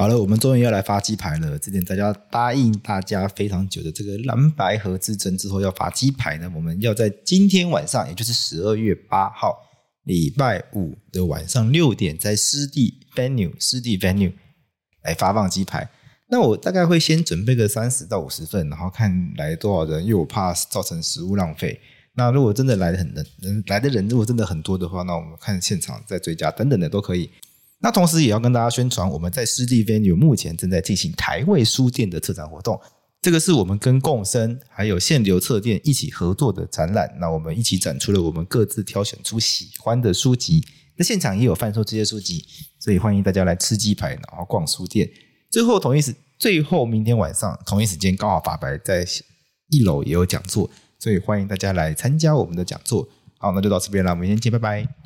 好了，我们终于要来发鸡排了。之前大家答应大家非常久的这个蓝白合之争之后要发鸡排呢，我们要在今天晚上，也就是十二月八号礼拜五的晚上六点，在湿地 venue 湿地 venue 来发放鸡排。那我大概会先准备个三十到五十份，然后看来多少人，因为我怕造成食物浪费。那如果真的来的很人来的人如果真的很多的话，那我们看现场再追加等等的都可以。那同时也要跟大家宣传，我们在湿地 Venue 目前正在进行台味书店的策展活动。这个是我们跟共生还有现流策店一起合作的展览。那我们一起展出了我们各自挑选出喜欢的书籍。那现场也有贩售这些书籍，所以欢迎大家来吃鸡排，然后逛书店。最后同一时，最后明天晚上同一时间，刚好法白在一楼也有讲座，所以欢迎大家来参加我们的讲座。好，那就到这边了，我们先见，拜拜。